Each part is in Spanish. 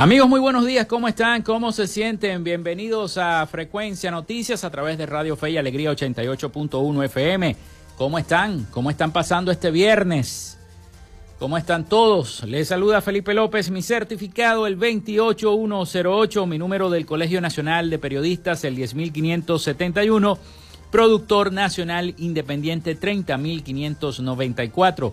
Amigos, muy buenos días. ¿Cómo están? ¿Cómo se sienten? Bienvenidos a Frecuencia Noticias a través de Radio Fe y Alegría 88.1 FM. ¿Cómo están? ¿Cómo están pasando este viernes? ¿Cómo están todos? Les saluda Felipe López, mi certificado el 28108, mi número del Colegio Nacional de Periodistas el 10571, productor nacional independiente 30594.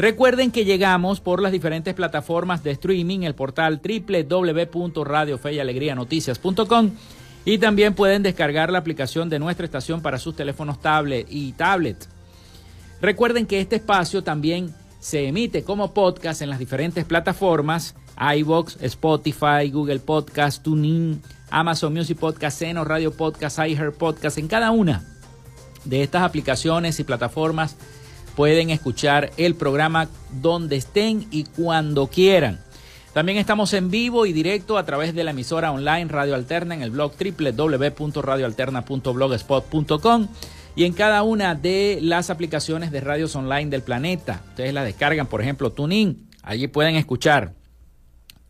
Recuerden que llegamos por las diferentes plataformas de streaming, el portal www.radiofeyalegrianoticias.com y también pueden descargar la aplicación de nuestra estación para sus teléfonos tablet y tablet. Recuerden que este espacio también se emite como podcast en las diferentes plataformas iBox, Spotify, Google Podcast, TuneIn, Amazon Music Podcast, Seno Radio Podcast, iHeart Podcast. En cada una de estas aplicaciones y plataformas pueden escuchar el programa donde estén y cuando quieran. También estamos en vivo y directo a través de la emisora online Radio Alterna en el blog www.radioalterna.blogspot.com y en cada una de las aplicaciones de radios online del planeta. Ustedes la descargan, por ejemplo, TuneIn. Allí pueden escuchar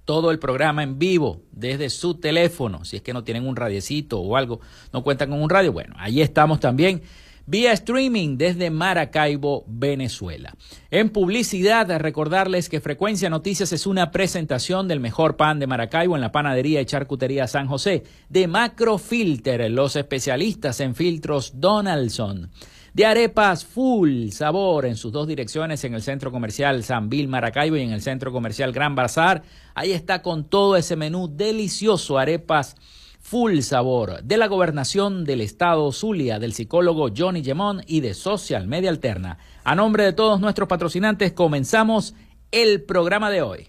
todo el programa en vivo desde su teléfono. Si es que no tienen un radiecito o algo, no cuentan con un radio. Bueno, allí estamos también vía streaming desde Maracaibo, Venezuela. En publicidad, recordarles que Frecuencia Noticias es una presentación del mejor pan de Maracaibo en la panadería y charcutería San José, de Macrofilter, los especialistas en filtros Donaldson de arepas full sabor en sus dos direcciones, en el centro comercial San Bill Maracaibo y en el centro comercial Gran Bazar. Ahí está con todo ese menú delicioso, arepas Full Sabor, de la Gobernación del Estado Zulia, del psicólogo Johnny Gemón y de Social Media Alterna. A nombre de todos nuestros patrocinantes, comenzamos el programa de hoy.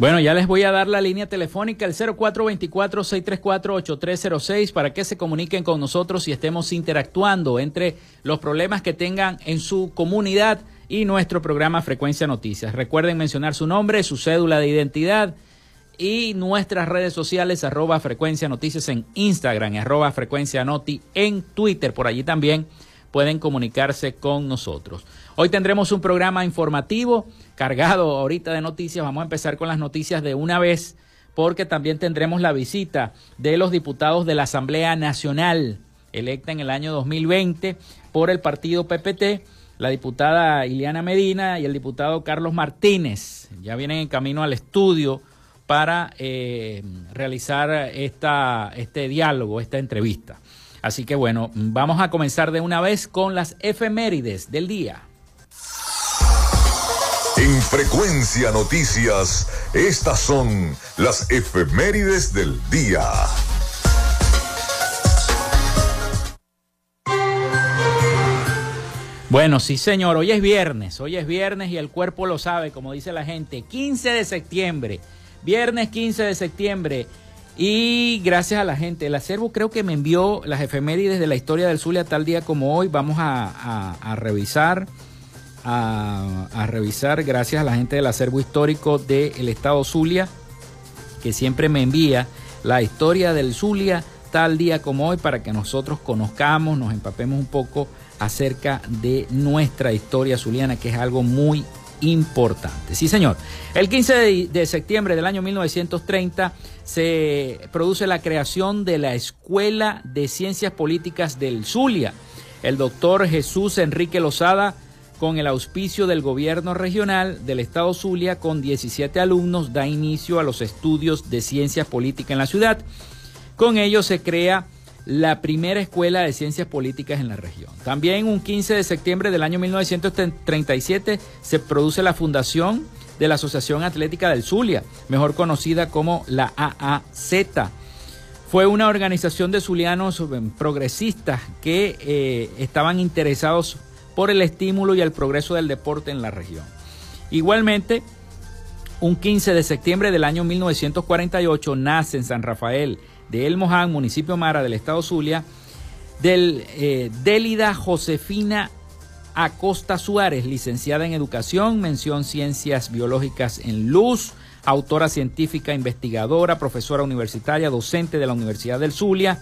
Bueno, ya les voy a dar la línea telefónica, el 0424-634-8306, para que se comuniquen con nosotros y estemos interactuando entre los problemas que tengan en su comunidad y nuestro programa Frecuencia Noticias. Recuerden mencionar su nombre, su cédula de identidad y nuestras redes sociales, arroba Frecuencia Noticias en Instagram, arroba Frecuencia Noti en Twitter. Por allí también pueden comunicarse con nosotros. Hoy tendremos un programa informativo cargado ahorita de noticias. Vamos a empezar con las noticias de una vez porque también tendremos la visita de los diputados de la Asamblea Nacional electa en el año 2020 por el partido PPT, la diputada Ileana Medina y el diputado Carlos Martínez. Ya vienen en camino al estudio para eh, realizar esta, este diálogo, esta entrevista. Así que bueno, vamos a comenzar de una vez con las efemérides del día. En Frecuencia Noticias, estas son las efemérides del día. Bueno, sí señor, hoy es viernes, hoy es viernes y el cuerpo lo sabe, como dice la gente, 15 de septiembre, viernes 15 de septiembre. Y gracias a la gente, el acervo creo que me envió las efemérides de la historia del Zulia tal día como hoy. Vamos a revisar, a, revisar, gracias a la gente del acervo histórico del Estado Zulia, que siempre me envía la historia del Zulia tal día como hoy para que nosotros conozcamos, nos empapemos un poco acerca de nuestra historia zuliana, que es algo muy importante. Sí, señor. El 15 de, septiembre del año 1930 se produce la creación de la Escuela de Ciencias Políticas del Zulia. El doctor Jesús Enrique Lozada, con el auspicio del gobierno regional del estado Zulia, con 17 alumnos, da inicio a los estudios de ciencias políticas en la ciudad. Con ello se crea la primera escuela de ciencias políticas en la región. También un 15 de septiembre del año 1937 se produce la fundación de la Asociación Atlética del Zulia, mejor conocida como la AAZ. Fue una organización de zulianos eh, progresistas que eh, estaban interesados por el estímulo y el progreso del deporte en la región. Igualmente, un 15 de septiembre del año 1948 nace en San Rafael de El Moján, municipio Mara del estado Zulia, del eh, Délida Josefina Acosta Suárez, licenciada en Educación, mención Ciencias Biológicas en Luz, autora científica, investigadora, profesora universitaria, docente de la Universidad del Zulia,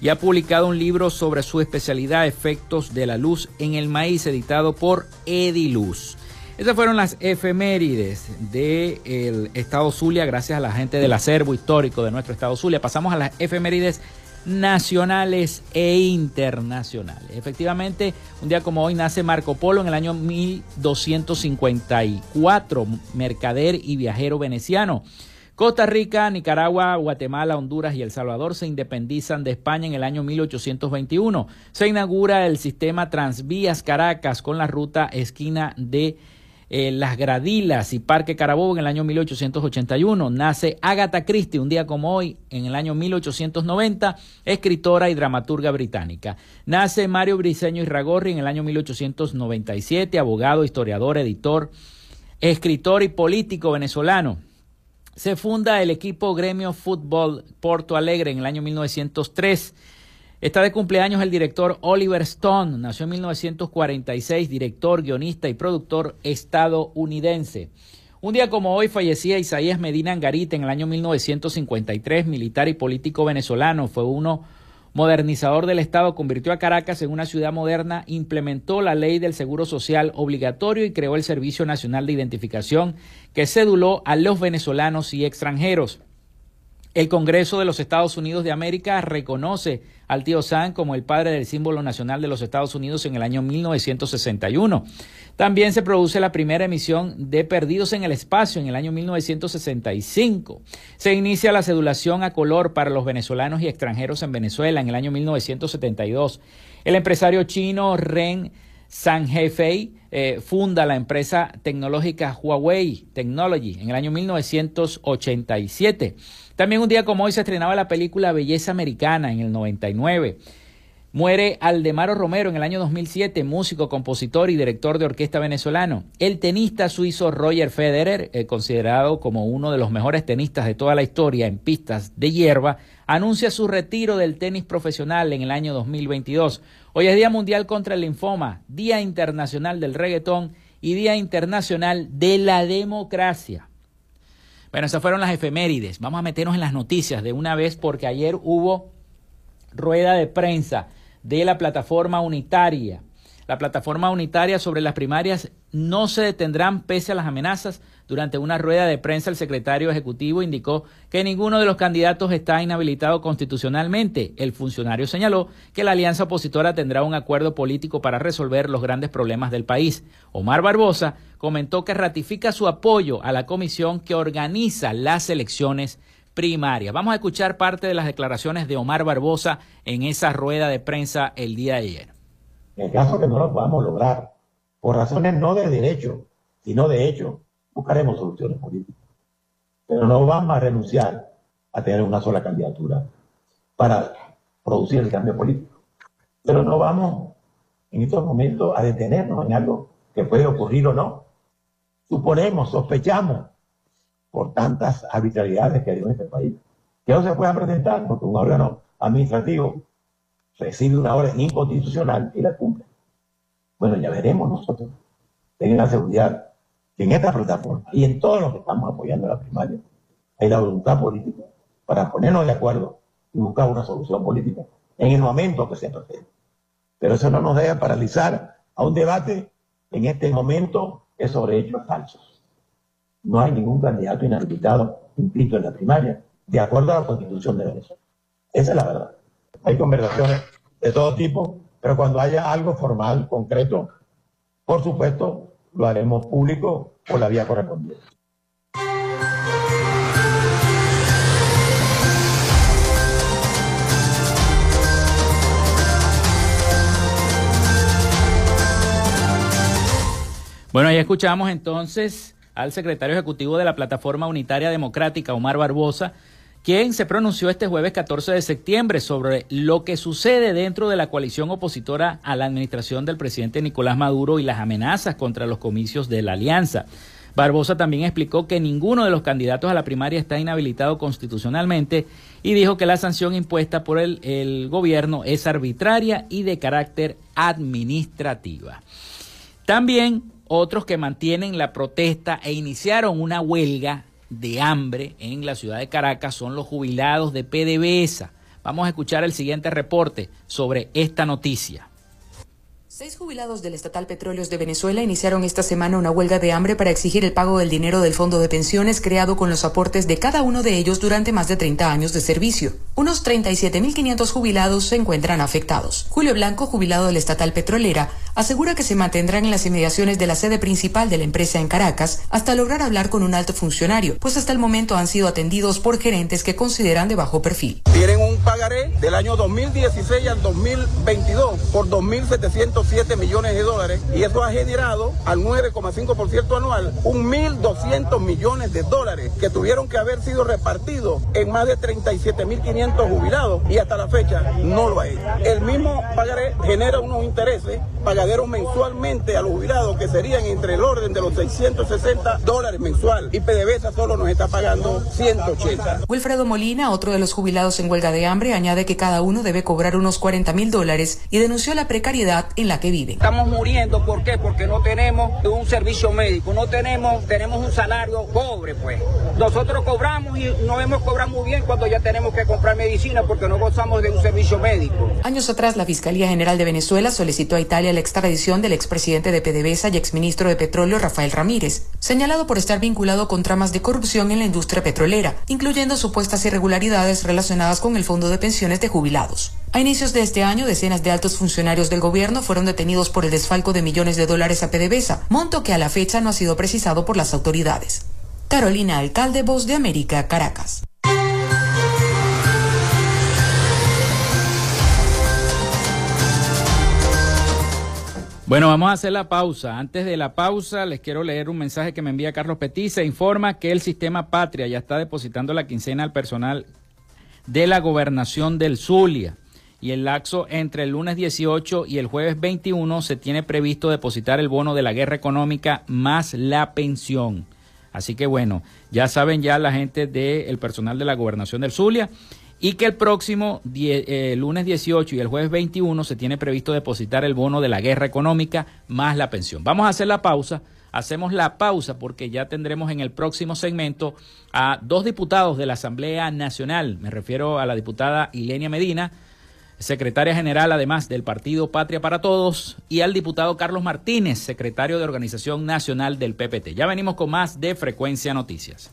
y ha publicado un libro sobre su especialidad Efectos de la Luz en el Maíz, editado por Ediluz. Esas fueron las efemérides del estado Zulia, gracias a la gente del acervo histórico de nuestro estado Zulia. Pasamos a las efemérides nacionales e internacionales. Efectivamente, un día como hoy nace Marco Polo en el año 1254, mercader y viajero veneciano. Costa Rica, Nicaragua, Guatemala, Honduras y El Salvador se independizan de España en el año 1821. Se inaugura el sistema Transvías Caracas con la ruta esquina de eh, Las Gradilas y Parque Carabobo en el año 1881. Nace Agatha Christie un día como hoy, en el año 1890, escritora y dramaturga británica. Nace Mario Briceño y Ragorri en el año 1897, abogado, historiador, editor, escritor y político venezolano. Se funda el equipo Gremio Fútbol Porto Alegre en el año 1903. Está de cumpleaños el director Oliver Stone, nació en 1946, director, guionista y productor estadounidense. Un día como hoy fallecía Isaías Medina Angarita en el año 1953, militar y político venezolano. Fue uno modernizador del Estado, convirtió a Caracas en una ciudad moderna, implementó la ley del seguro social obligatorio y creó el Servicio Nacional de Identificación que ceduló a los venezolanos y extranjeros. El Congreso de los Estados Unidos de América reconoce al tío Sam como el padre del símbolo nacional de los Estados Unidos en el año 1961. También se produce la primera emisión de Perdidos en el Espacio en el año 1965. Se inicia la cedulación a color para los venezolanos y extranjeros en Venezuela en el año 1972. El empresario chino Ren San Hefei eh, funda la empresa tecnológica Huawei Technology en el año 1987. También un día como hoy se estrenaba la película Belleza Americana en el 99. Muere Aldemaro Romero en el año 2007, músico, compositor y director de orquesta venezolano. El tenista suizo Roger Federer, eh, considerado como uno de los mejores tenistas de toda la historia en pistas de hierba, anuncia su retiro del tenis profesional en el año 2022. Hoy es Día Mundial contra el Linfoma, Día Internacional del Reggaetón y Día Internacional de la Democracia. Bueno, esas fueron las efemérides. Vamos a meternos en las noticias de una vez porque ayer hubo rueda de prensa de la plataforma unitaria. La plataforma unitaria sobre las primarias no se detendrán pese a las amenazas. Durante una rueda de prensa, el secretario ejecutivo indicó que ninguno de los candidatos está inhabilitado constitucionalmente. El funcionario señaló que la alianza opositora tendrá un acuerdo político para resolver los grandes problemas del país. Omar Barbosa comentó que ratifica su apoyo a la comisión que organiza las elecciones primarias. Vamos a escuchar parte de las declaraciones de Omar Barbosa en esa rueda de prensa el día de ayer. En el caso que no lo podamos lograr, por razones no de derecho, sino de hecho, buscaremos soluciones políticas. Pero no vamos a renunciar a tener una sola candidatura para producir el cambio político. Pero no vamos en estos momentos a detenernos en algo que puede ocurrir o no. Suponemos, sospechamos, por tantas arbitrariedades que hay en este país, que no se puedan presentar porque un órgano administrativo recibe una orden inconstitucional y la cumple. Bueno, ya veremos nosotros. Tengan la seguridad que en esta plataforma y en todos los que estamos apoyando la primaria hay la voluntad política para ponernos de acuerdo y buscar una solución política en el momento que se procede. Pero eso no nos debe paralizar a un debate en este momento es sobre hechos falsos. No hay ningún candidato inhabilitado inscrito en la primaria, de acuerdo a la constitución de Venezuela. Esa es la verdad. Hay conversaciones de todo tipo, pero cuando haya algo formal, concreto, por supuesto, lo haremos público por la vía correspondiente. Bueno, ahí escuchamos entonces al secretario ejecutivo de la Plataforma Unitaria Democrática, Omar Barbosa, quien se pronunció este jueves 14 de septiembre sobre lo que sucede dentro de la coalición opositora a la administración del presidente Nicolás Maduro y las amenazas contra los comicios de la alianza. Barbosa también explicó que ninguno de los candidatos a la primaria está inhabilitado constitucionalmente y dijo que la sanción impuesta por el, el gobierno es arbitraria y de carácter administrativa. También otros que mantienen la protesta e iniciaron una huelga de hambre en la ciudad de Caracas son los jubilados de PDVSA. Vamos a escuchar el siguiente reporte sobre esta noticia. Seis jubilados del Estatal Petróleos de Venezuela iniciaron esta semana una huelga de hambre para exigir el pago del dinero del fondo de pensiones creado con los aportes de cada uno de ellos durante más de 30 años de servicio. Unos 37.500 jubilados se encuentran afectados. Julio Blanco, jubilado del Estatal Petrolera, asegura que se mantendrán en las inmediaciones de la sede principal de la empresa en Caracas hasta lograr hablar con un alto funcionario, pues hasta el momento han sido atendidos por gerentes que consideran de bajo perfil. Tienen un pagaré del año 2016 al 2022 por 2.700 7 millones de dólares y eso ha generado al 9,5% anual un 1.200 millones de dólares que tuvieron que haber sido repartidos en más de 37.500 jubilados y hasta la fecha no lo ha hecho. El mismo pagaré genera unos intereses mensualmente a los jubilados que serían entre el orden de los 660 dólares mensual y PDVSA solo nos está pagando 180. Wilfredo Molina, otro de los jubilados en huelga de hambre, añade que cada uno debe cobrar unos 40 mil dólares y denunció la precariedad en la que viven. Estamos muriendo, ¿por qué? Porque no tenemos un servicio médico, no tenemos, tenemos un salario pobre, pues. Nosotros cobramos y no hemos cobrado muy bien cuando ya tenemos que comprar medicina porque no gozamos de un servicio médico. Años atrás, la Fiscalía General de Venezuela solicitó a Italia la extradición del expresidente de PDVSA y exministro de Petróleo Rafael Ramírez, señalado por estar vinculado con tramas de corrupción en la industria petrolera, incluyendo supuestas irregularidades relacionadas con el fondo de pensiones de jubilados. A inicios de este año, decenas de altos funcionarios del gobierno fueron detenidos por el desfalco de millones de dólares a PDVSA, monto que a la fecha no ha sido precisado por las autoridades. Carolina Alcalde, Voz de América, Caracas. Bueno, vamos a hacer la pausa. Antes de la pausa, les quiero leer un mensaje que me envía Carlos Petit. Se informa que el sistema Patria ya está depositando la quincena al personal de la gobernación del Zulia. Y el laxo entre el lunes 18 y el jueves 21 se tiene previsto depositar el bono de la guerra económica más la pensión. Así que bueno, ya saben ya la gente del personal de la gobernación del Zulia y que el próximo eh, lunes 18 y el jueves 21 se tiene previsto depositar el bono de la guerra económica más la pensión. Vamos a hacer la pausa. Hacemos la pausa porque ya tendremos en el próximo segmento a dos diputados de la Asamblea Nacional. Me refiero a la diputada Ilenia Medina, secretaria general además del Partido Patria para Todos, y al diputado Carlos Martínez, secretario de Organización Nacional del PPT. Ya venimos con más de Frecuencia Noticias.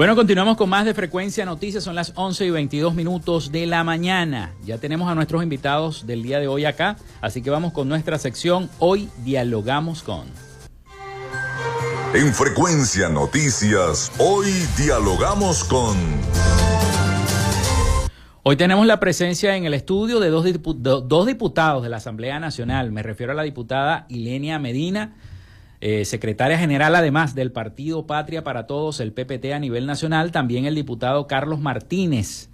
Bueno, continuamos con más de Frecuencia Noticias. Son las 11 y 22 minutos de la mañana. Ya tenemos a nuestros invitados del día de hoy acá. Así que vamos con nuestra sección. Hoy dialogamos con. En Frecuencia Noticias, hoy dialogamos con... Hoy tenemos la presencia en el estudio de dos, dos diputados de la Asamblea Nacional. Me refiero a la diputada Ilenia Medina, eh, secretaria general además del Partido Patria para Todos, el PPT a nivel nacional, también el diputado Carlos Martínez,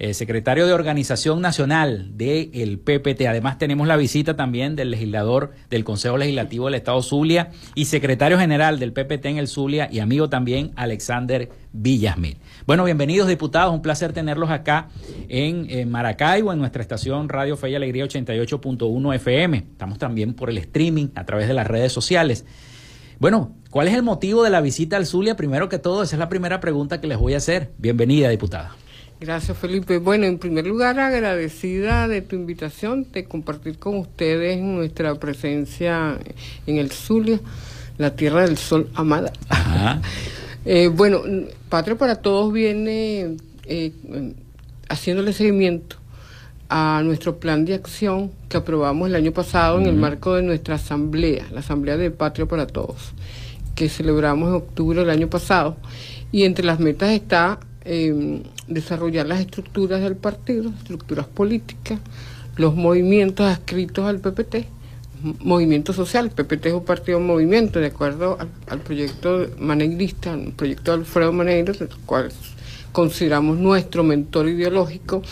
eh, secretario de Organización Nacional del PPT. Además tenemos la visita también del legislador del Consejo Legislativo del Estado Zulia y secretario general del PPT en el Zulia y amigo también Alexander Villasmil. Bueno, bienvenidos diputados, un placer tenerlos acá en, Maracaibo, en nuestra estación Radio Fe y Alegría 88.1 FM. Estamos también por el streaming a través de las redes sociales. Bueno, ¿cuál es el motivo de la visita al Zulia? Primero que todo, esa es la primera pregunta que les voy a hacer. Bienvenida, diputada. Gracias, Felipe. Bueno, en primer lugar, agradecida de tu invitación de compartir con ustedes nuestra presencia en el Zulia, la Tierra del Sol amada. eh, bueno, Patria para Todos viene eh, haciéndole seguimiento a nuestro plan de acción que aprobamos el año pasado en el marco de nuestra asamblea, la Asamblea de Patria para Todos, que celebramos en octubre del año pasado. Y entre las metas está eh, desarrollar las estructuras del partido, estructuras políticas, los movimientos adscritos al PPT, movimiento social, el PPT es un partido en movimiento, de acuerdo al, proyecto maneirista, el proyecto de Alfredo Maneiro, el cual consideramos nuestro mentor ideológico,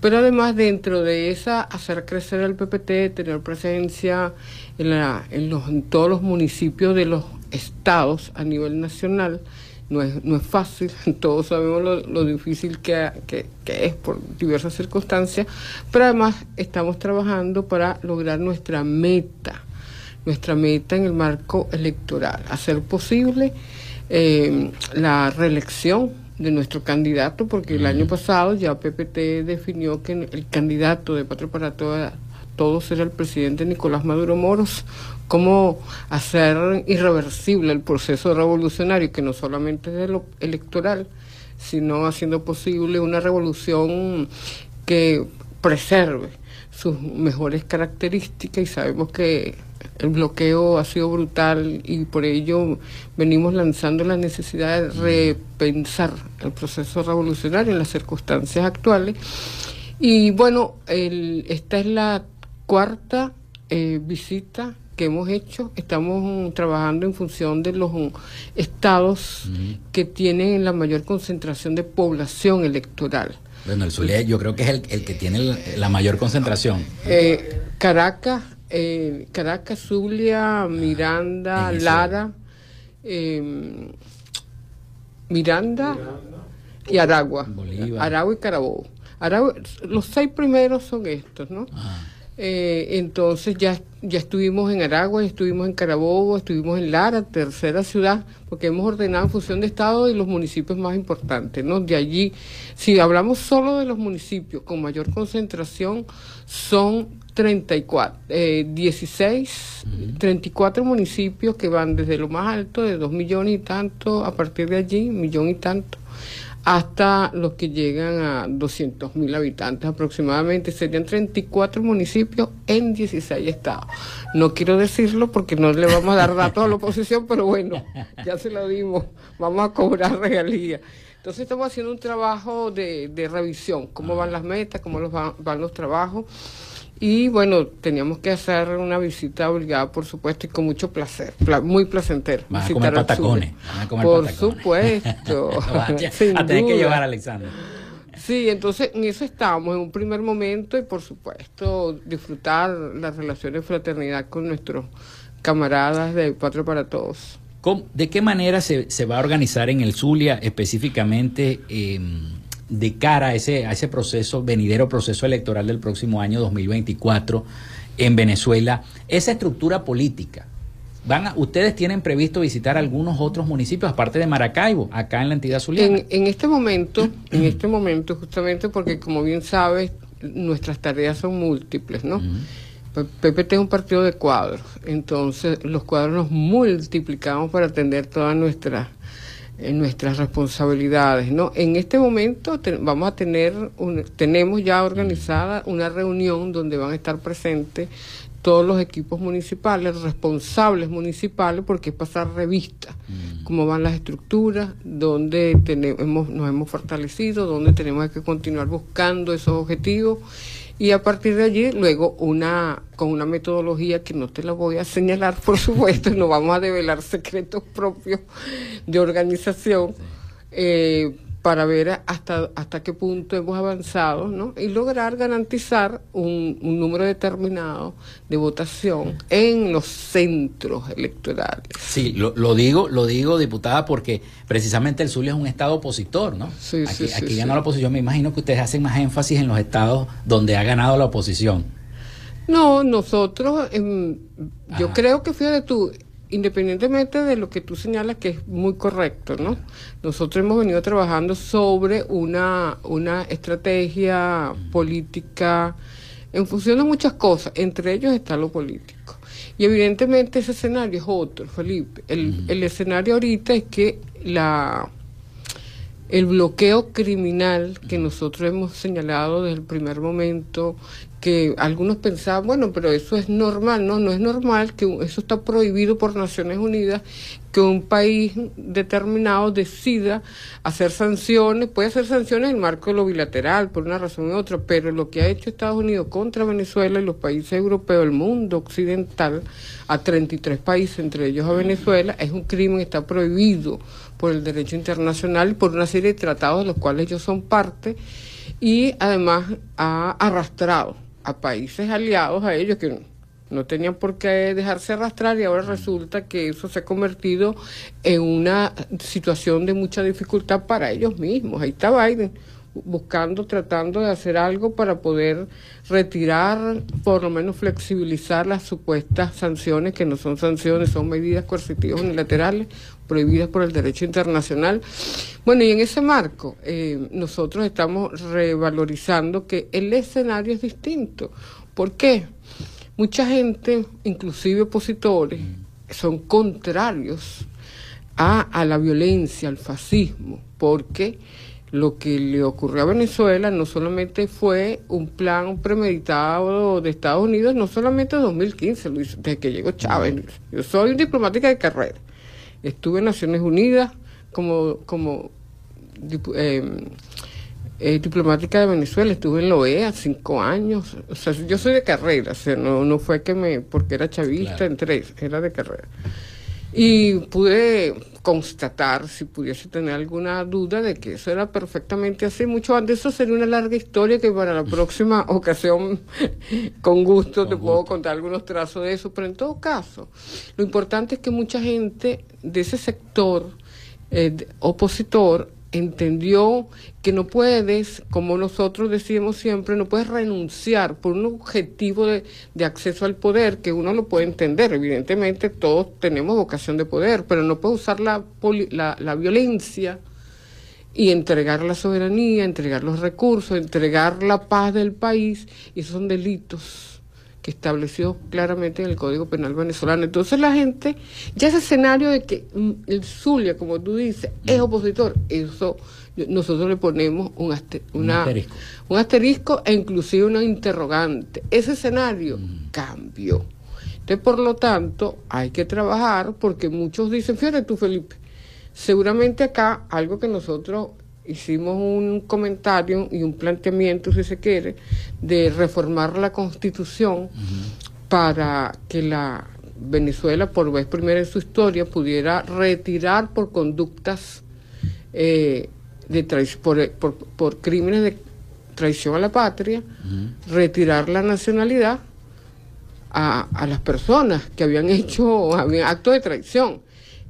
pero además dentro de esa hacer crecer el PPT, tener presencia en, la, en, los, en todos los municipios de los estados a nivel nacional, no es, no es fácil, todos sabemos lo, difícil que, es por diversas circunstancias, pero además estamos trabajando para lograr nuestra meta, nuestra meta en el marco electoral, hacer posible eh, la reelección de nuestro candidato, porque el año pasado ya PPT definió que el candidato de Patria para Toda todos era el presidente Nicolás Maduro Moros, cómo hacer irreversible el proceso revolucionario, que no solamente es de lo electoral, sino haciendo posible una revolución que preserve sus mejores características y sabemos que el bloqueo ha sido brutal y por ello venimos lanzando la necesidad de repensar el proceso revolucionario en las circunstancias actuales. Y bueno, esta es la cuarta eh, visita que hemos hecho, estamos trabajando en función de los estados que tienen la mayor concentración de población electoral. Bueno, el Zulia yo creo que es el, que tiene la mayor concentración. Eh, Caracas, eh, Caracas, Zulia, Miranda, Lara, em, Miranda y Aragua. Aragua y Carabobo. Aragua, los seis primeros son estos, ¿no? Ah. Eh, entonces ya, ya estuvimos en Aragua, estuvimos en Carabobo, estuvimos en Lara, tercera ciudad, porque hemos ordenado en función de Estado y los municipios más importantes. ¿no? De allí, si hablamos solo de los municipios con mayor concentración, son 34, eh, 16, 34 municipios que van desde lo más alto, de 2 millones y tanto, a partir de allí, millón y tanto hasta los que llegan a 200 mil habitantes aproximadamente. Serían 34 municipios en 16 estados. No quiero decirlo porque no le vamos a dar datos a la oposición, pero bueno, ya se lo dimos. Vamos a cobrar regalías. Entonces estamos haciendo un trabajo de, de revisión, cómo van las metas, cómo los van, van los trabajos. Y bueno, teníamos que hacer una visita obligada, por supuesto, y con mucho placer, muy placentero. Van a comer patacones. por supuesto. a tener que llevar a Alexander. Sí, entonces en eso estábamos en un primer momento y por supuesto disfrutar las relaciones de fraternidad con nuestros camaradas de Patria para Todos. ¿De qué manera se, se, va a organizar en el Zulia específicamente? Eh, de cara a ese, a ese proceso, venidero proceso electoral del próximo año 2024 en Venezuela, esa estructura política. Van ustedes tienen previsto visitar algunos otros municipios aparte de Maracaibo, acá en la entidad zuliana. En, este momento, en este momento justamente porque como bien sabes, nuestras tareas son múltiples, ¿no? PPT es un partido de cuadros, entonces los cuadros los multiplicamos para atender todas nuestras en nuestras responsabilidades, ¿no? En este momento vamos a tener, tenemos ya organizada una reunión donde van a estar presentes todos los equipos municipales, responsables municipales, porque es pasar revista, mm. cómo van las estructuras, dónde tenemos, nos hemos fortalecido, dónde tenemos que continuar buscando esos objetivos y a partir de allí luego una con una metodología que no te la voy a señalar por supuesto no vamos a develar secretos propios de organización eh, para ver hasta, hasta qué punto hemos avanzado ¿no? y lograr garantizar un, número determinado de votación en los centros electorales. Sí, lo, lo, digo, lo digo, diputada, porque precisamente el Zulia es un estado opositor, ¿no? Sí, aquí sí, aquí ganó la oposición. Me imagino que ustedes hacen más énfasis en los estados donde ha ganado la oposición. No, nosotros, em, yo creo que fíjate tú, independientemente de lo que tú señalas, que es muy correcto, ¿no? Nosotros hemos venido trabajando sobre una, una estrategia política en función de muchas cosas, entre ellos está lo político. Y evidentemente ese escenario es otro, Felipe. El, el escenario ahorita es que la el bloqueo criminal que nosotros hemos señalado desde el primer momento, que algunos pensaban, bueno, pero eso es normal, no, no es normal, que eso está prohibido por Naciones Unidas, que un país determinado decida hacer sanciones, puede hacer sanciones en el marco de lo bilateral, por una razón u otra, pero lo que ha hecho Estados Unidos contra Venezuela y los países europeos, el mundo occidental, a 33 países, entre ellos a Venezuela, es un crimen, está prohibido por el derecho internacional y por una serie de tratados de los cuales ellos son parte, y además ha arrastrado a países aliados a ellos que no tenían por qué dejarse arrastrar y ahora resulta que eso se ha convertido en una situación de mucha dificultad para ellos mismos. Ahí está Biden buscando, tratando de hacer algo para poder retirar, por lo menos flexibilizar las supuestas sanciones, que no son sanciones, son medidas coercitivas unilaterales prohibidas por el derecho internacional. Bueno, y en ese marco eh, nosotros estamos revalorizando que el escenario es distinto. ¿Por qué? Mucha gente, inclusive opositores, son contrarios a, a la violencia, al fascismo, porque lo que le ocurrió a Venezuela no solamente fue un plan premeditado de Estados Unidos, no solamente en 2015, desde que llegó Chávez. Yo soy diplomática de carrera. Estuve en Naciones Unidas como, como em, eh, diplomática de Venezuela, estuve en la OEA cinco años. O sea, yo soy de carrera, o sea, no, no fue que me, porque era chavista, en tres, era de carrera. Y pude constatar, si pudiese tener alguna duda, de que eso era perfectamente así. Mucho antes, eso sería una larga historia que para la próxima ocasión, con gusto, te puedo contar algunos trazos de eso. Pero en todo caso, lo importante es que mucha gente de ese sector eh, opositor entendió que no puedes, como nosotros decimos siempre, no puedes renunciar por un objetivo de, acceso al poder, que uno lo puede entender. Evidentemente todos tenemos vocación de poder, pero no puedes usar la, la, la violencia y entregar la soberanía, entregar los recursos, entregar la paz del país, y son delitos que estableció claramente en el Código Penal venezolano. Entonces la gente, ya ese escenario de que mm, el Zulia, como tú dices, es opositor, eso nosotros le ponemos un, asterisco. un asterisco e inclusive una interrogante. Ese escenario mm. cambió. Entonces, por lo tanto, hay que trabajar porque muchos dicen, fíjate tú, Felipe, seguramente acá algo que nosotros hicimos un comentario y un planteamiento, si se quiere, de reformar la constitución para que la Venezuela, por vez primera en su historia, pudiera retirar por conductas eh, de por, por, crímenes de traición a la patria, retirar la nacionalidad a, a, las personas que habían hecho actos de traición.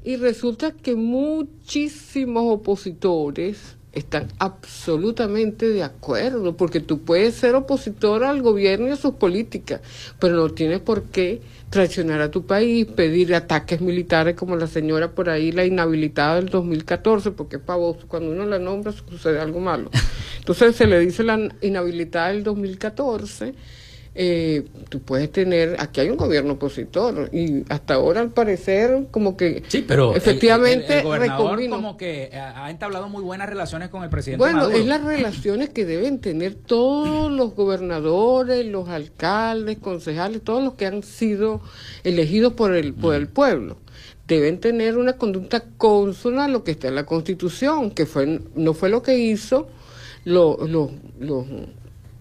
Y resulta que muchísimos opositores están absolutamente de acuerdo, porque tú puedes ser opositor al gobierno y a sus políticas, pero no tienes por qué traicionar a tu país, pedir ataques militares como la señora por ahí, la inhabilitada del 2014, porque es pavoso, cuando uno la nombra sucede algo malo. Entonces se le dice la inhabilitada del 2014 eh, tú puedes tener, aquí hay un gobierno opositor y hasta ahora al parecer como que sí, pero efectivamente el, gobernador como que ha entablado muy buenas relaciones con el presidente bueno, Maduro. es las relaciones que deben tener todos los gobernadores, los alcaldes, concejales, todos los que han sido elegidos por el, por el pueblo. Deben tener una conducta consona a lo que está en la Constitución, que fue no fue lo que hizo los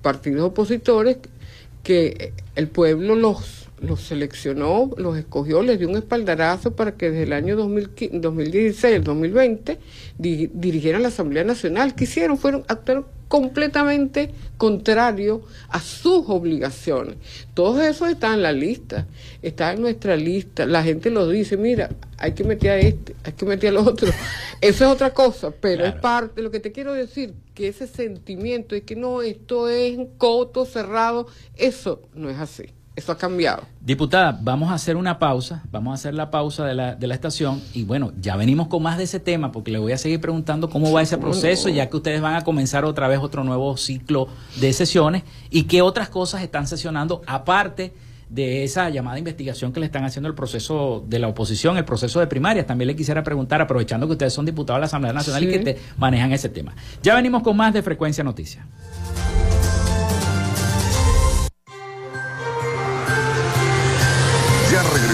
partidos opositores que el pueblo los, los seleccionó, los escogió, les dio un espaldarazo para que desde el año 2016 al 2020 dirigieran la Asamblea Nacional. ¿Qué hicieron? Fueron actuar completamente contrario a sus obligaciones. Todos esos están en la lista, está en nuestra lista. La gente lo dice, mira, hay que meter a este, hay que meter al otro. Eso es otra cosa, pero es parte. Lo que te quiero decir, que ese sentimiento de que no, esto es un coto cerrado, eso no es así. Eso ha cambiado. Diputada, vamos a hacer una pausa, vamos a hacer la pausa de la, de la estación y bueno, ya venimos con más de ese tema porque le voy a seguir preguntando cómo va ese proceso, ya que ustedes van a comenzar otra vez otro nuevo ciclo de sesiones y qué otras cosas están sesionando aparte de esa llamada investigación que le están haciendo el proceso de la oposición, el proceso de primarias. También le quisiera preguntar, aprovechando que ustedes son diputados de la Asamblea Nacional y que te manejan ese tema. Ya venimos con más de Frecuencia Noticias.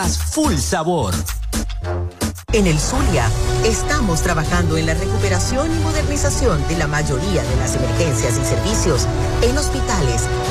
full sabor. En el Zulia, estamos trabajando en la recuperación y modernización de la mayoría de las emergencias y servicios en hospitales,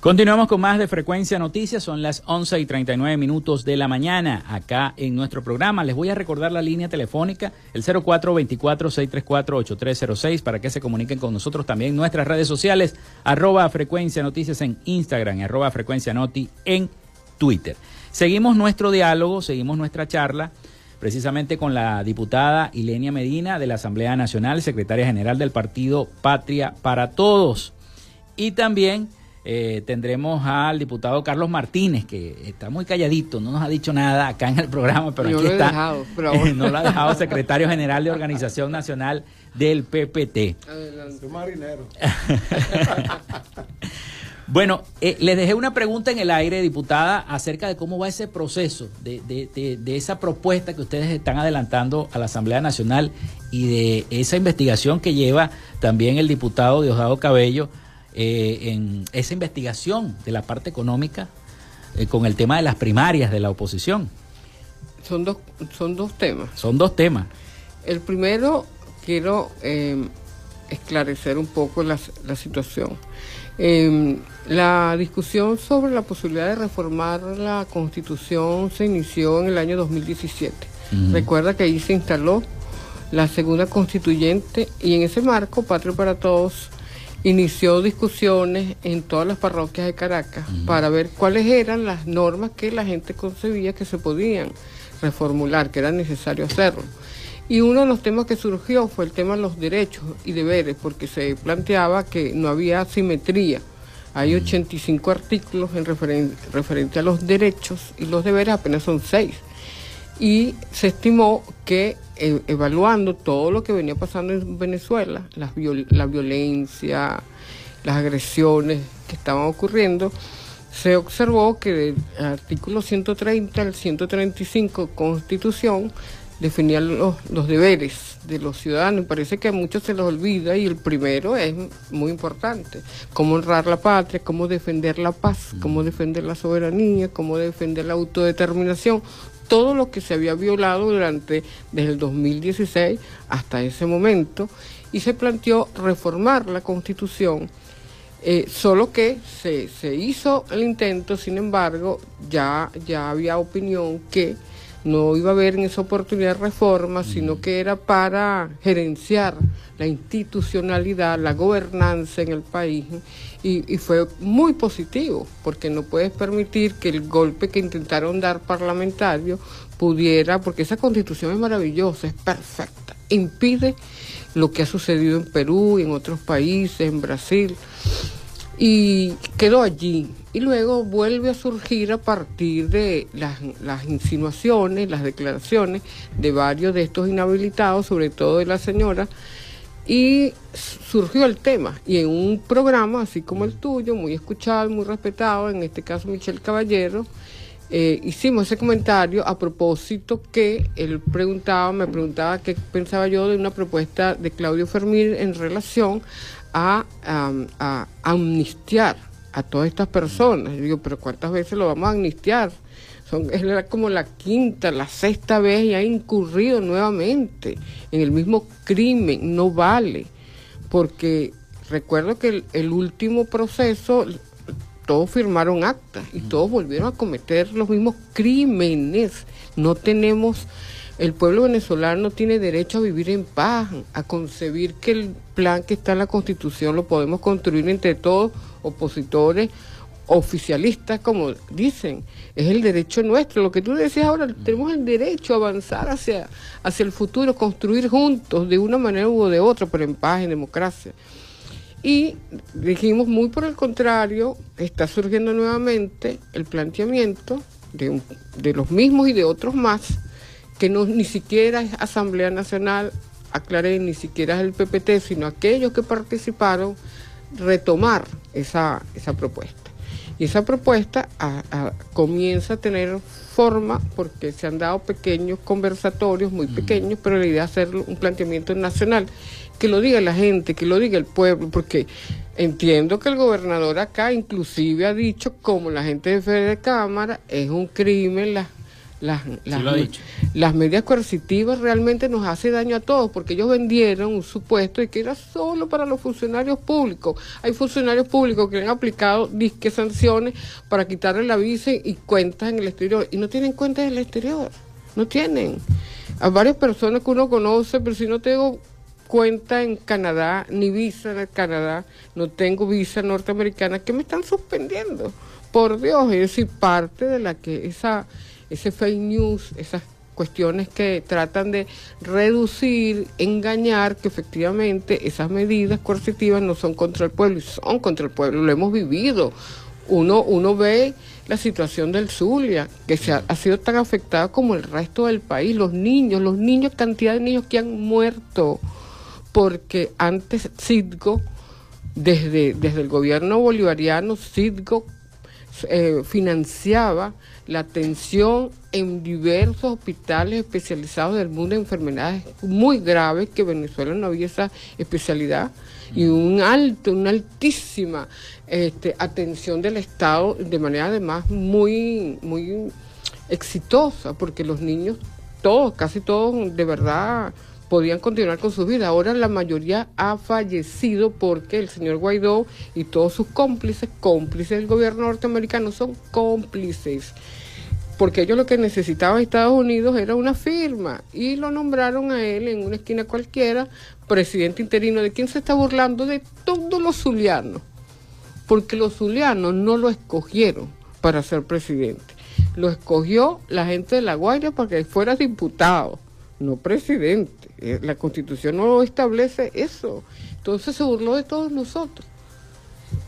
Continuamos con más de Frecuencia Noticias, son las 11 y 39 minutos de la mañana acá en nuestro programa. Les voy a recordar la línea telefónica, el 0424-634-8306, para que se comuniquen con nosotros también nuestras redes sociales, arroba Frecuencia Noticias en Instagram, arroba Frecuencia Noti en Twitter. Seguimos nuestro diálogo, seguimos nuestra charla, precisamente con la diputada Ilenia Medina de la Asamblea Nacional, secretaria general del partido Patria para Todos. Y también eh, tendremos al diputado Carlos Martínez, que está muy calladito, no nos ha dicho nada acá en el programa, pero aquí está. Dejado, no lo ha dejado secretario general de Organización Nacional del PPT. Adelante. marinero. Bueno, eh, les dejé una pregunta en el aire, diputada, acerca de cómo va ese proceso, de, de, de, esa propuesta que ustedes están adelantando a la Asamblea Nacional y de esa investigación que lleva también el diputado Diosdado Cabello eh, en esa investigación de la parte económica eh, con el tema de las primarias de la oposición. Son dos, son dos temas. Son dos temas. El primero, quiero em, esclarecer un poco la, situación. Em, la discusión sobre la posibilidad de reformar la constitución se inició en el año 2017. Recuerda que ahí se instaló la segunda constituyente y en ese marco, Patria para Todos inició discusiones en todas las parroquias de Caracas para ver cuáles eran las normas que la gente concebía que se podían reformular, que era necesario hacerlo. Y uno de los temas que surgió fue el tema de los derechos y deberes, porque se planteaba que no había simetría. Hay 85 artículos en referente a los derechos y los deberes, apenas son seis. Y se estimó que e, evaluando todo lo que venía pasando en Venezuela, la violencia, las agresiones que estaban ocurriendo, se observó que del artículo 130 al 135 Constitución definían los, los, deberes de los ciudadanos. Parece que a muchos se les olvida y el primero es muy importante. Cómo honrar la patria, cómo defender la paz, cómo defender la soberanía, cómo defender la autodeterminación todo lo que se había violado durante desde el 2016 hasta ese momento y se planteó reformar la constitución, eh, solo que se, se, hizo el intento, sin embargo, ya, ya había opinión que no iba a haber en esa oportunidad reforma, sino que era para gerenciar la institucionalidad, la gobernanza en el país y, fue muy positivo, porque no puedes permitir que el golpe que intentaron dar parlamentario pudiera, porque esa constitución es maravillosa, es perfecta, impide lo que ha sucedido en Perú y en otros países, en Brasil, y quedó allí. Y luego vuelve a surgir a partir de las insinuaciones, las declaraciones de varios de estos inhabilitados, sobre todo de la señora, y surgió el tema. Y en un programa, así como el tuyo, muy escuchado y muy respetado, en este caso Michelle Caballero, eh, hicimos ese comentario a propósito que él preguntaba, me preguntaba qué pensaba yo de una propuesta de Claudio Fermín en relación a, a amnistiar a todas estas personas. Yo digo, pero ¿cuántas veces lo vamos a amnistiar? Son, era como la quinta, la sexta vez y ha incurrido nuevamente en el mismo crimen. No vale, porque recuerdo que el, último proceso todos firmaron actas y todos volvieron a cometer los mismos crímenes. No tenemos El pueblo venezolano tiene derecho a vivir en paz, a concebir que el plan que está en la Constitución lo podemos construir entre todos, opositores, oficialistas, como dicen. Es el derecho nuestro. Lo que tú decías ahora, tenemos el derecho a avanzar hacia, hacia el futuro, construir juntos, de una manera u de otra, pero en paz, en democracia. Y dijimos, muy por el contrario, está surgiendo nuevamente el planteamiento de, de los mismos y de otros más que no ni siquiera es Asamblea Nacional, aclaré, ni siquiera es el PPT, sino aquellos que participaron, retomar esa, esa propuesta. Y esa propuesta comienza a tener forma porque se han dado pequeños conversatorios, muy pequeños, pero la idea es hacer un planteamiento nacional. Que lo diga la gente, que lo diga el pueblo, porque entiendo que el gobernador acá inclusive ha dicho, como la gente de Fede Cámara, es un crimen las las, las, medidas coercitivas realmente nos hace daño a todos porque ellos vendieron un supuesto de que era solo para los funcionarios públicos. Hay funcionarios públicos que han aplicado disque sanciones para quitarle la visa y cuentas en el exterior y no tienen cuentas en el exterior. No tienen. A varias personas que uno conoce, pero si no tengo cuenta en Canadá, ni visa en Canadá, no tengo visa norteamericana, que me están suspendiendo. Por Dios, es decir, parte de la que esa ese fake news, esas cuestiones que tratan de reducir, engañar, que efectivamente esas medidas coercitivas no son contra el pueblo, y son contra el pueblo, lo hemos vivido. Uno, uno ve la situación del Zulia, que se ha, sido tan afectada como el resto del país, los niños, los niños, cantidad de niños que han muerto, porque antes Citgo, desde, desde el gobierno bolivariano, Citgo eh, financiaba la atención en diversos hospitales especializados del mundo de enfermedades muy graves, que Venezuela no había esa especialidad, y un alto, una altísima este, atención del Estado, de manera además muy, muy exitosa, porque los niños, todos, casi todos, de verdad podían continuar con su vida. Ahora la mayoría ha fallecido porque el señor Guaidó y todos sus cómplices, cómplices del gobierno norteamericano, son cómplices. Porque ellos lo que necesitaban Estados Unidos era una firma y lo nombraron a él en una esquina cualquiera, presidente interino. ¿De quién se está burlando? De todos los zulianos. Porque los zulianos no lo escogieron para ser presidente. Lo escogió la gente de La Guaira para que fuera diputado, no presidente. Eh, la constitución no establece eso. Entonces se burló de todos nosotros,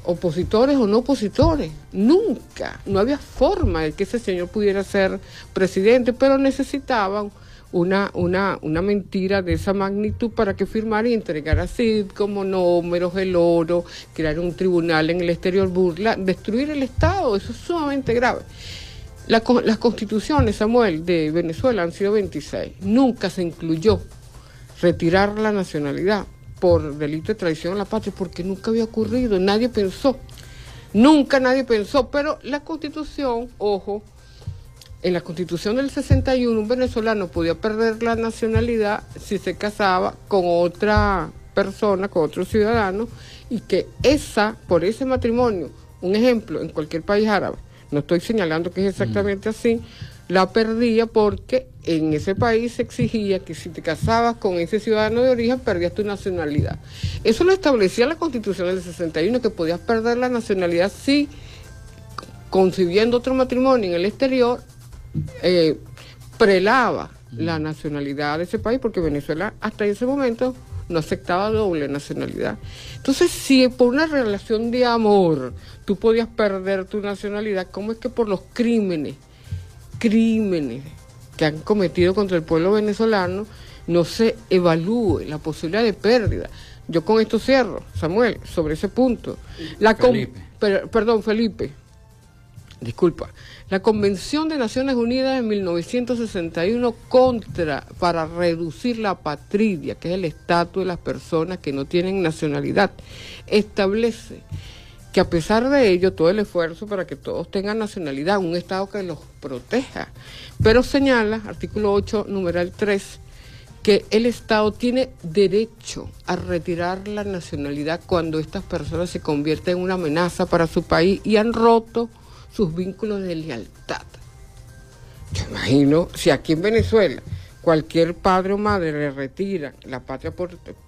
opositores o no opositores. Nunca, no había forma de que ese señor pudiera ser presidente, pero necesitaban una, una, una mentira de esa magnitud para que firmara y entregara así como números, el oro, crear un tribunal en el exterior, burla, destruir el Estado. Eso es sumamente grave las constituciones, Samuel, de Venezuela han sido 26. Nunca se incluyó retirar la nacionalidad por delito de traición a la patria, porque nunca había ocurrido, nadie pensó. Nunca nadie pensó, pero la constitución, ojo, en la constitución del 61 un venezolano podía perder la nacionalidad si se casaba con otra persona, con otro ciudadano, y que esa, por ese matrimonio, un ejemplo, en cualquier país árabe, no estoy señalando que es exactamente mm. así, la perdía porque en ese país se exigía que si te casabas con ese ciudadano de origen perdías tu nacionalidad. Eso lo establecía la constitución del 61, que podías perder la nacionalidad si concibiendo otro matrimonio en el exterior eh, prelaba la nacionalidad de ese país, porque Venezuela hasta ese momento no aceptaba doble nacionalidad. Entonces, si por una relación de amor tú podías perder tu nacionalidad, ¿cómo es que por los crímenes, crímenes que han cometido contra el pueblo venezolano, no se evalúe la posibilidad de pérdida? Yo con esto cierro, Samuel, sobre ese punto. La perdón, Felipe, disculpa. La Convención de Naciones Unidas en 1961 contra, para reducir la patria, que es el estatus de las personas que no tienen nacionalidad, establece que a pesar de ello, todo el esfuerzo para que todos tengan nacionalidad, un Estado que los proteja, pero señala, artículo 8, numeral 3, que el Estado tiene derecho a retirar la nacionalidad cuando estas personas se convierten en una amenaza para su país y han roto sus vínculos de lealtad. Yo imagino, si aquí en Venezuela cualquier padre o madre le retira la patria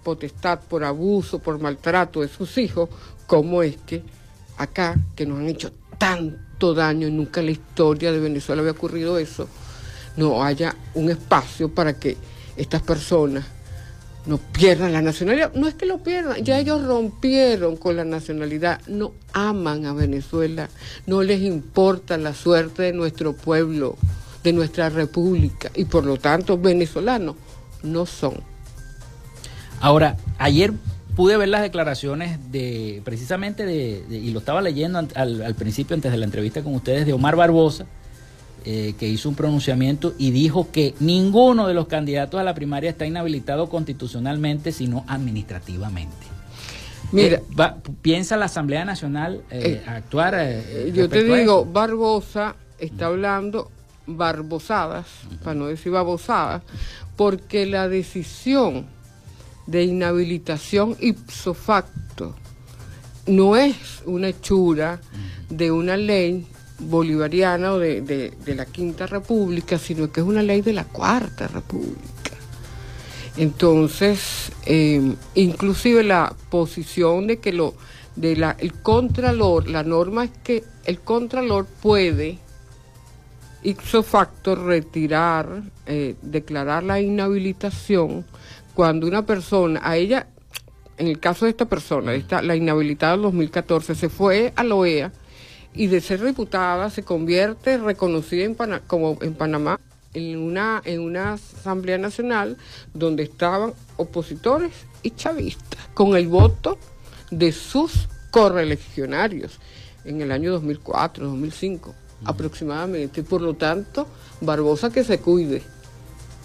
potestad por abuso, por maltrato de sus hijos, ¿cómo es que acá, que nos han hecho tanto daño, nunca en la historia de Venezuela había ocurrido eso, no haya un espacio para que estas personas no pierdan la nacionalidad. No es que lo pierdan, ya ellos rompieron con la nacionalidad, no aman a Venezuela, no les importa la suerte de nuestro pueblo, de nuestra república, y por lo tanto venezolanos no son. Ahora, ayer pude ver las declaraciones de, precisamente de, y lo estaba leyendo al, al principio, antes de la entrevista con ustedes, de Omar Barbosa, eh, que hizo un pronunciamiento y dijo que ninguno de los candidatos a la primaria está inhabilitado constitucionalmente, sino administrativamente. Mira, eh, ¿piensa la Asamblea Nacional eh, actuar? yo te digo, Barbosa está hablando barbosadas, para no decir babosadas, porque la decisión de inhabilitación ipso facto no es una hechura de una ley bolivariana o de, la Quinta República, sino que es una ley de la Cuarta República. Entonces, em, inclusive la posición de que lo de la, el contralor, la norma es que el contralor puede ipso facto retirar, eh, declarar la inhabilitación cuando una persona, a ella, en el caso de esta persona, esta, la inhabilitada del 2014, se fue a la OEA y de ser diputada se convierte reconocida en como en Panamá en una, en una Asamblea Nacional donde estaban opositores y chavistas, con el voto de sus correligionarios en el año 2004, 2005 aproximadamente. Por lo tanto, Barbosa que se cuide,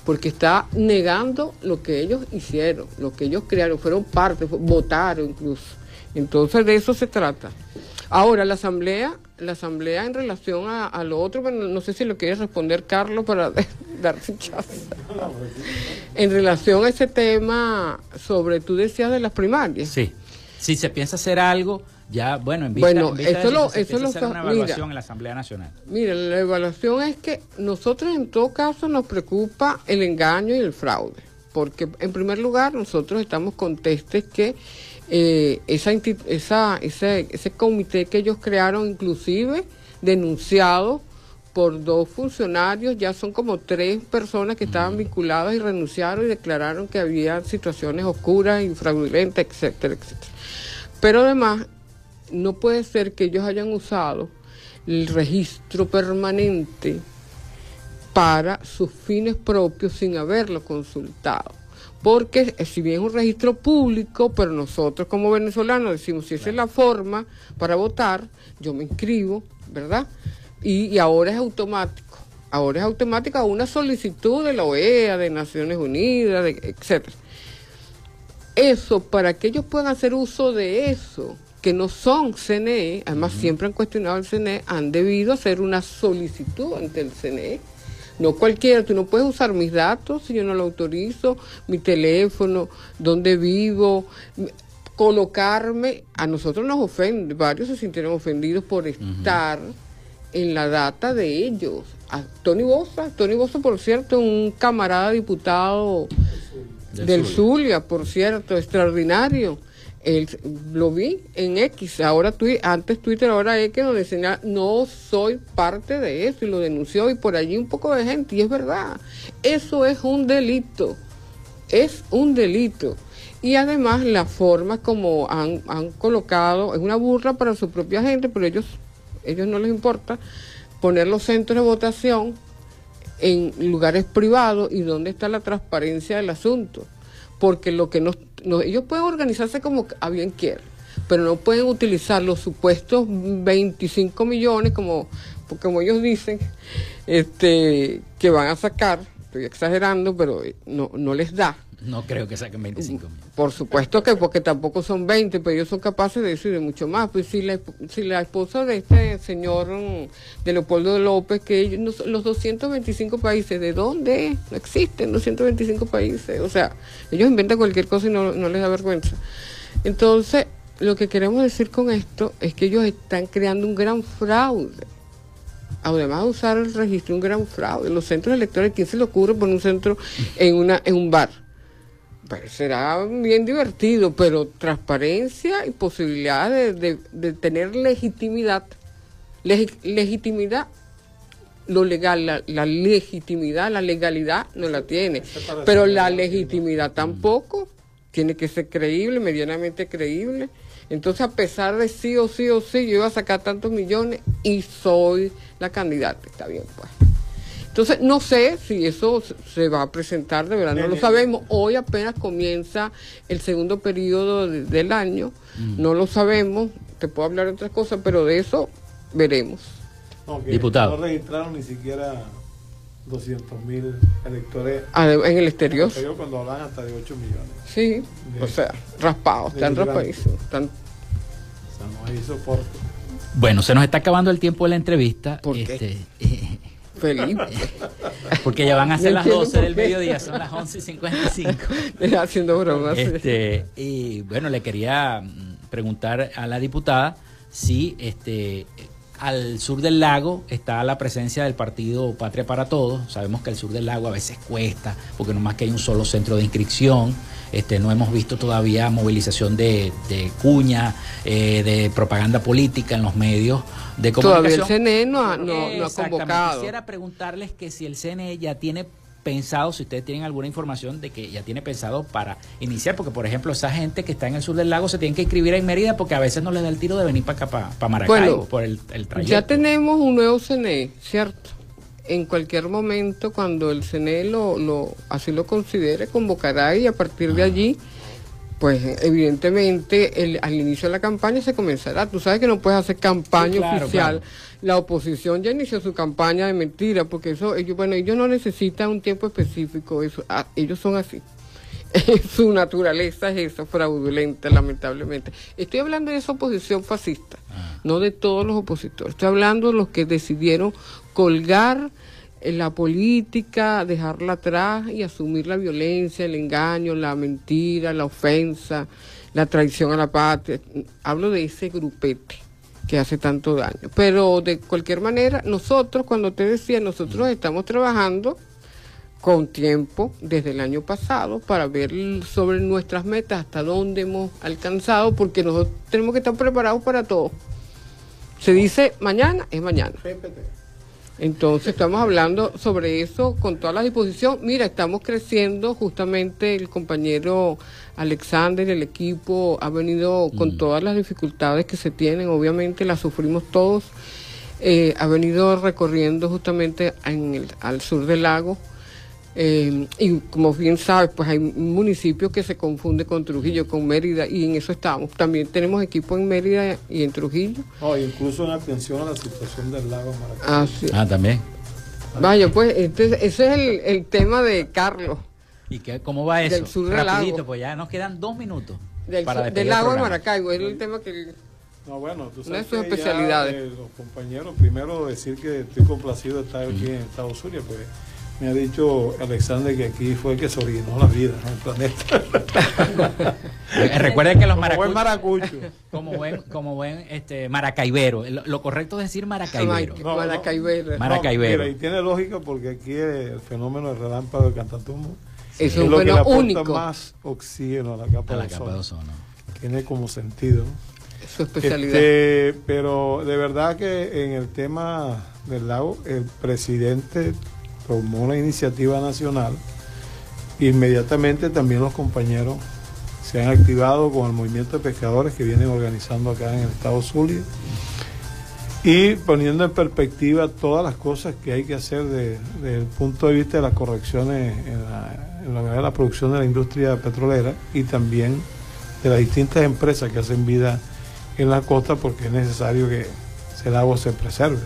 porque está negando lo que ellos hicieron, lo que ellos crearon, fueron parte, votaron incluso. Entonces de eso se trata. Ahora, la asamblea, la asamblea en relación a, lo otro, bueno, no sé si lo quiere responder Carlos para dar chance. En relación a ese tema sobre, tú decías de las primarias. Sí, si se piensa hacer algo, ya, bueno, en vista, bueno, eso lo, eso lo una evaluación en la Asamblea Nacional. Mira, la evaluación es que nosotros en todo caso nos preocupa el engaño y el fraude, porque en primer lugar nosotros estamos contestes que eh, esa, esa, ese, ese comité que ellos crearon, inclusive denunciado por dos funcionarios, ya son como tres personas que estaban vinculadas y renunciaron y declararon que había situaciones oscuras y fraudulentas, etcétera, etcétera. Pero además, no puede ser que ellos hayan usado el registro permanente para sus fines propios sin haberlo consultado porque eh, si bien es un registro público, pero nosotros como venezolanos decimos, si esa es la forma para votar, yo me inscribo, ¿verdad? Y, ahora es automático, ahora es automática una solicitud de la OEA, de Naciones Unidas, de, etc. Eso, para que ellos puedan hacer uso de eso, que no son CNE, además siempre han cuestionado el CNE, han debido hacer una solicitud ante el CNE no cualquiera, tú no puedes usar mis datos si yo no lo autorizo, mi teléfono, dónde vivo, colocarme, a nosotros nos ofende, varios se sintieron ofendidos por estar en la data de ellos. A Tony Bosa, Tony Bosa, por cierto, un camarada diputado del Zulia, por cierto, extraordinario lo vi en X, ahora antes Twitter, ahora X, donde decía, no soy parte de eso, y lo denunció, y por allí un poco de gente, y es verdad, eso es un delito, es un delito. Y además la forma como han, han colocado, es una burla para su propia gente, pero ellos, ellos no les importa poner los centros de votación en lugares privados y dónde está la transparencia del asunto porque lo que no, ellos pueden organizarse como a bien quieran, pero no pueden utilizar los supuestos 25 millones como, como ellos dicen, este, que van a sacar, estoy exagerando, pero no, no les da no creo que saquen 25 Por supuesto que, porque tampoco son 20, pero ellos son capaces de eso y de mucho más. Pues si la, si la esposa de este señor, mm, de Leopoldo López, que ellos, los 225 países, ¿de dónde? No existen 225 países. O sea, ellos inventan cualquier cosa y no, no les da vergüenza. Entonces, lo que queremos decir con esto es que ellos están creando un gran fraude. además de usar el registro, un gran fraude. Los centros electorales, ¿quién se le ocurre poner un centro en, una, en un bar? Será bien divertido, pero transparencia y posibilidad de, de, tener legitimidad. legitimidad, lo legal, la, la, legitimidad, la legalidad no la tiene, pero la legitimidad tampoco tiene que ser creíble, medianamente creíble. Entonces, a pesar de sí o sí o sí, yo iba a sacar tantos millones y soy la candidata, está bien, pues. Entonces, no sé si eso se va a presentar, de verdad, no lo sabemos. Hoy apenas comienza el segundo periodo del año, mm. no lo sabemos, te puedo hablar de otras cosas, pero de eso veremos. Diputado. No registraron ni siquiera 200 mil electores ah, en el exterior. cuando hablan hasta de 8 millones. Sí, o sea, raspados, están raspadísimos. Están... O sea, no hay soporte. Bueno, se nos está acabando el tiempo de la entrevista. ¿Por este, Felipe. Porque ya van a ser las 12 del mediodía, son las 11 y 55. Haciendo bromas. Este, y bueno, le quería mm, preguntar a la diputada si este al sur del lago está la presencia del partido Patria para Todos. Sabemos que el sur del lago a veces cuesta, porque no más que hay un solo centro de inscripción. Este, no hemos visto todavía movilización de, cuña, eh, de propaganda política en los medios de comunicación. Todavía el CNE no ha, no ha convocado. Quisiera preguntarles que si el CNE ya tiene pensado, si ustedes tienen alguna información de que ya tiene pensado para iniciar, porque por ejemplo esa gente que está en el sur del lago se tiene que inscribir en Mérida porque a veces no les da el tiro de venir para acá, para, Maracaibo, por el, el trayecto. Ya tenemos un nuevo CNE, ¿cierto? En cualquier momento, cuando el CNE lo, lo, así lo considere, convocará y a partir de allí pues evidentemente el, al inicio de la campaña se comenzará. Tú sabes que no puedes hacer campaña oficial. La oposición ya inició su campaña de mentira, porque eso, ellos, bueno, ellos no necesitan un tiempo específico, eso, ah, ellos son así. su naturaleza es eso, fraudulenta, lamentablemente. Estoy hablando de esa oposición fascista, ah. no de todos los opositores. Estoy hablando de los que decidieron colgar la política, dejarla atrás y asumir la violencia, el engaño, la mentira, la ofensa, la traición a la patria. Hablo de ese grupete que hace tanto daño. Pero de cualquier manera, nosotros, cuando te decía, nosotros estamos trabajando con tiempo desde el año pasado para ver sobre nuestras metas, hasta dónde hemos alcanzado, porque nosotros tenemos que estar preparados para todo. Se dice mañana, es mañana. Entonces estamos hablando sobre eso con toda la disposición. Mira, estamos creciendo, justamente el compañero Alexander, el equipo ha venido con mm. todas las dificultades que se tienen, obviamente las sufrimos todos. Eh, ha venido recorriendo justamente en el, al sur del lago eh, y como bien sabes, pues hay un municipio que se confunde con Trujillo, con Mérida, y en eso estamos. También tenemos equipo en Mérida y en Trujillo. Oh, incluso en atención a la situación del lago Maracaibo. Ah, ah también. Vaya, pues ese es el, el, tema de Carlos. ¿Y qué, cómo va eso? Del sur del lago. pues ya nos quedan dos minutos. Del, del lago de Maracaibo, es el tema que... No, bueno, tú sabes no especialidades. Eh, los compañeros, primero decir que estoy complacido de estar aquí en Estados Unidos, pues me ha dicho Alexander que aquí fue el que se originó la vida en el planeta. Eh, recuerden que los maracuchos, maracucho. como buen, como buen este, maracaibero, lo, correcto es decir maracaibero. maracaibero. maracaibero. y tiene lógica porque aquí el fenómeno del relámpago de Cantatumbo es, un lo que le aporta más oxígeno a la capa, de, ozono. Tiene como sentido. Su especialidad. Este, pero de verdad que en el tema del lago, el presidente tomó una iniciativa nacional, inmediatamente también los compañeros se han activado con el movimiento de pescadores que vienen organizando acá en el estado Zulia y poniendo en perspectiva todas las cosas que hay que hacer desde el punto de vista de las correcciones en la, la producción de la industria petrolera y también de las distintas empresas que hacen vida en la costa porque es necesario que el agua se preserve,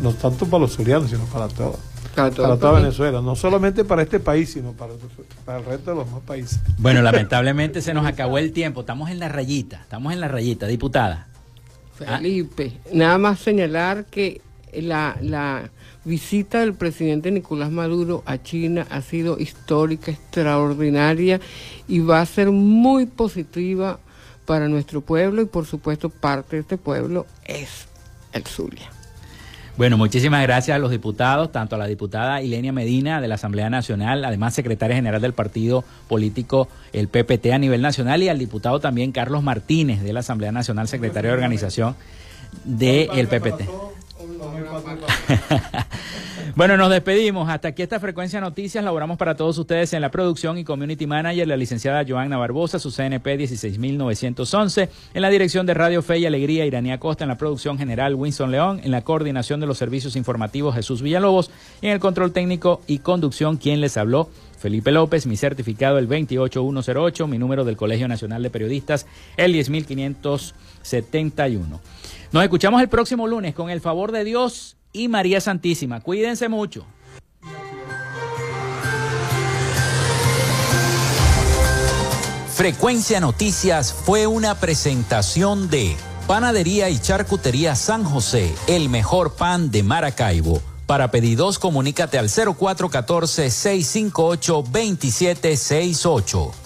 no tanto para los zulianos, sino para todos para, toda Venezuela, no solamente para este país, sino para, el resto de los demás países. Bueno, lamentablemente se nos acabó el tiempo, estamos en la rayita, estamos en la rayita, diputada. Felipe, nada más señalar que la, la visita del presidente Nicolás Maduro a China ha sido histórica, extraordinaria y va a ser muy positiva para nuestro pueblo y por supuesto parte de este pueblo es el Zulia. Bueno, muchísimas gracias a los diputados, tanto a la diputada Ilenia Medina de la Asamblea Nacional, además secretaria general del partido político el PPT a nivel nacional, y al diputado también Carlos Martínez de la Asamblea Nacional, secretario de organización del PPT. Bueno, nos despedimos. Hasta aquí esta frecuencia noticias. Laboramos para todos ustedes en la producción y community manager, la licenciada Joanna Barbosa, su CNP 16911. En la dirección de Radio Fe y Alegría, Iranía Costa. En la producción general, Winston León. En la coordinación de los servicios informativos, Jesús Villalobos. Y en el control técnico y conducción, quien les habló, Felipe López, mi certificado el 28108, mi número del Colegio Nacional de Periodistas el 10571. Nos escuchamos el próximo lunes con el favor de Dios y María Santísima. Cuídense mucho. Frecuencia Noticias fue una presentación de Panadería y Charcutería San José, el mejor pan de Maracaibo. Para pedidos, comunícate al 0414-658-2768.